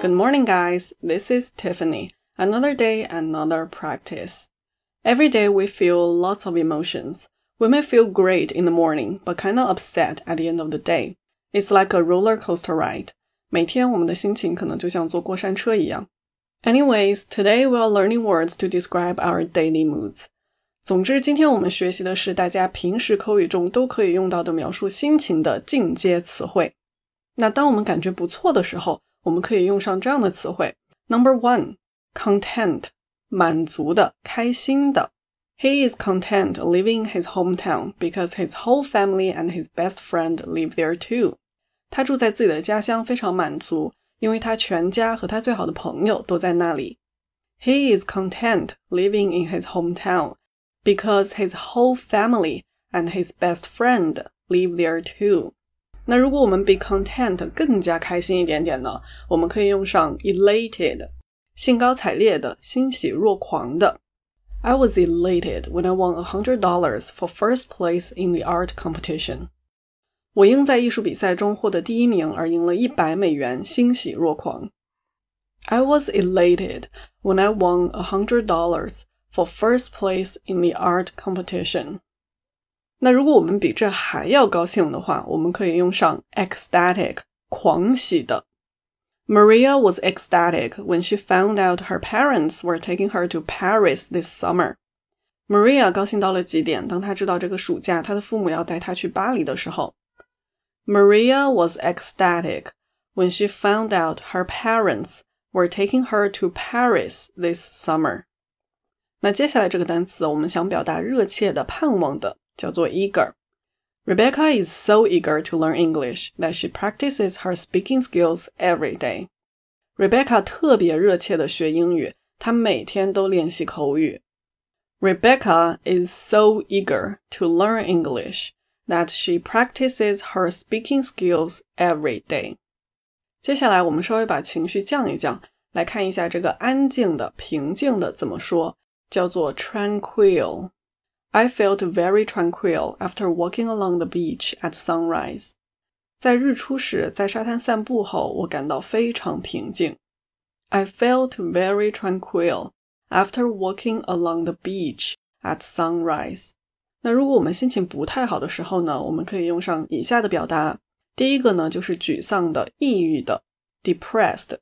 Good morning, guys. This is Tiffany. Another day, another practice. Every day we feel lots of emotions. We may feel great in the morning, but kind of upset at the end of the day. It's like a roller coaster ride. 每天我们的心情可能就像坐过山车一样。Anyways, today we are learning words to describe our daily moods. 总之，今天我们学习的是大家平时口语中都可以用到的描述心情的进阶词汇。那当我们感觉不错的时候， 我们可以用上这样的词汇：Number one, content，满足的、开心的。He is content living his hometown because his whole family and his best friend live there too. 他住在自己的家乡，非常满足，因为他全家和他最好的朋友都在那里。He is content living in his hometown because his whole family and his best friend live there too. 那如果我们比 content 更加开心一点点呢？我们可以用上 elated，兴高采烈的、欣喜若狂的。I was elated when I won a hundred dollars for first place in the art competition. 我因在艺术比赛中获得第一名而赢了一百美元，欣喜若狂。I was elated when I won a hundred dollars for first place in the art competition. 那如果我们比这还要高兴的话，我们可以用上 ecstatic，狂喜的。Maria was ecstatic when she found out her parents were taking her to Paris this summer. Maria 高兴到了极点，当她知道这个暑假她的父母要带她去巴黎的时候。Maria was ecstatic when she found out her parents were taking her to Paris this summer. 那接下来这个单词，我们想表达热切的、盼望的。 叫做 eager。Rebecca is so eager to learn English that she practices her speaking skills every day. Rebecca 特别热切的学英语，她每天都练习口语。Rebecca is so eager to learn English that she practices her speaking skills every day. 接下来我们稍微把情绪降一降，来看一下这个安静的、平静的怎么说，叫做 tranquil。 I felt very tranquil after walking along the beach at sunrise. i felt very tranquil after walking along the beach at sunrise。那如果我们心情不太好的时候呢，我们可以用上以下的表达。第一个呢，就是沮丧的、抑郁的，depressed。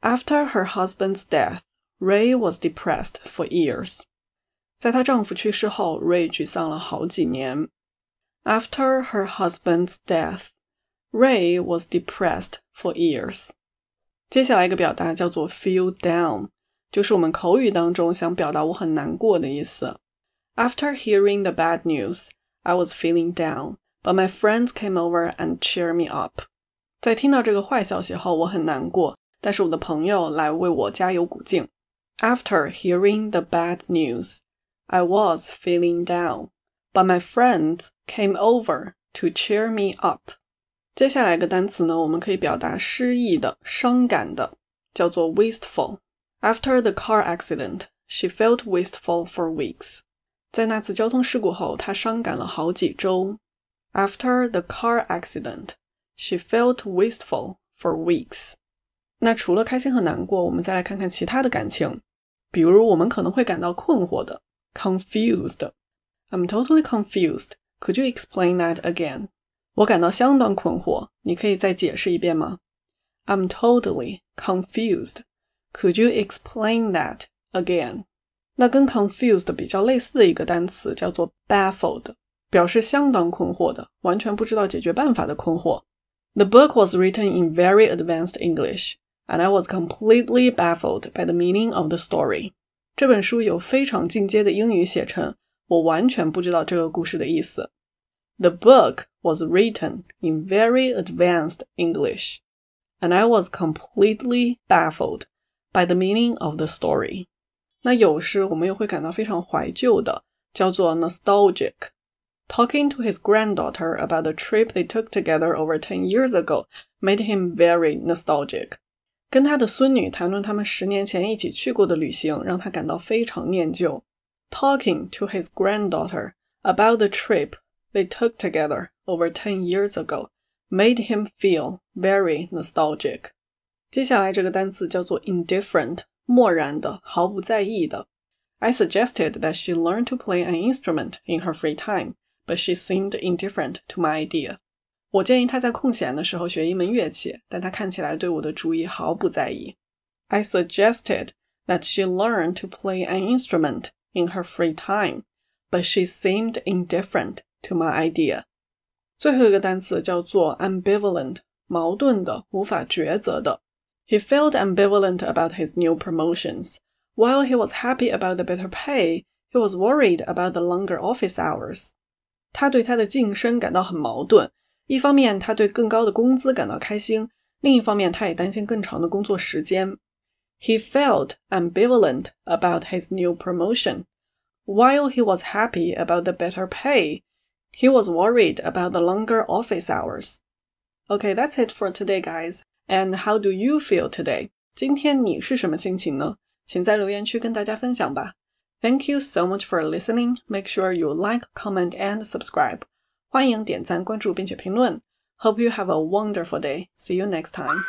After her husband's death, Rey was depressed for years. 在她丈夫去世后，，Ray 沮丧了好几年。After her husband's death, Ray was depressed for years. 接下来一个表达叫做 feel down，就是我们口语当中想表达我很难过的意思。After hearing the bad news, I was feeling down, but my friends came over and cheered me up. 在听到这个坏消息后，我很难过，但是我的朋友来为我加油鼓劲。After hearing the bad news, I was feeling down, but my friends came over to cheer me up. 接下来一个单词呢，我们可以表达失意的、伤感的，叫做 wistful. After the car accident, she felt wistful for weeks. 在那次交通事故后，她伤感了好几周。After the car accident, she felt wistful for weeks. 那除了开心和难过，我们再来看看其他的感情，比如我们可能会感到困惑的。confused. I'm totally confused. Could you explain that again? 我感到相当困惑，你可以再解释一遍吗？I'm totally confused. Could you explain that again? 那跟 confused 比较类似的一个单词叫做 baffled，表示相当困惑的，完全不知道解决办法的困惑。The book was written in very advanced English, and I was completely baffled by the meaning of the story. 这本书有非常进阶的英语写成，我完全不知道这个故事的意思。The book was written in very advanced English, and I was completely baffled by the meaning of the story. 那有时我们又会感到非常怀旧的，叫做 nostalgic. Talking to his granddaughter about the trip they took together over 10 years ago made him very nostalgic. 跟他的孙女谈论他们十年前一起去过的旅行，让他感到非常念旧。Talking to his granddaughter about the trip they took together over ten years ago made him feel very nostalgic. 接下来这个单词叫做 indifferent，漠然的，毫不在意的。I suggested that she learn to play an instrument in her free time, but she seemed indifferent to my idea. 我建议她在空闲的时候学一门乐器，但她看起来对我的主意毫不在意。I suggested that she learn to play an instrument in her free time, but she seemed indifferent to my idea. 最后一个单词叫做 ambivalent，矛盾的，无法抉择的。He felt ambivalent about his new promotions. While he was happy about the better pay, he was worried about the longer office hours. 他对他的晋升感到很矛盾， 一方面他对更高的工资感到开心，另一方面他也担心更长的工作时间。He felt ambivalent about his new promotion. While he was happy about the better pay, he was worried about the longer office hours. Okay, that's it for today, guys. And how do you feel today? 今天你是什么心情呢？请在留言区跟大家分享吧。Thank you so much for listening. Make sure you like, comment, and subscribe. 欢迎点赞、关注并且评论。Hope you have a wonderful day. See you next time.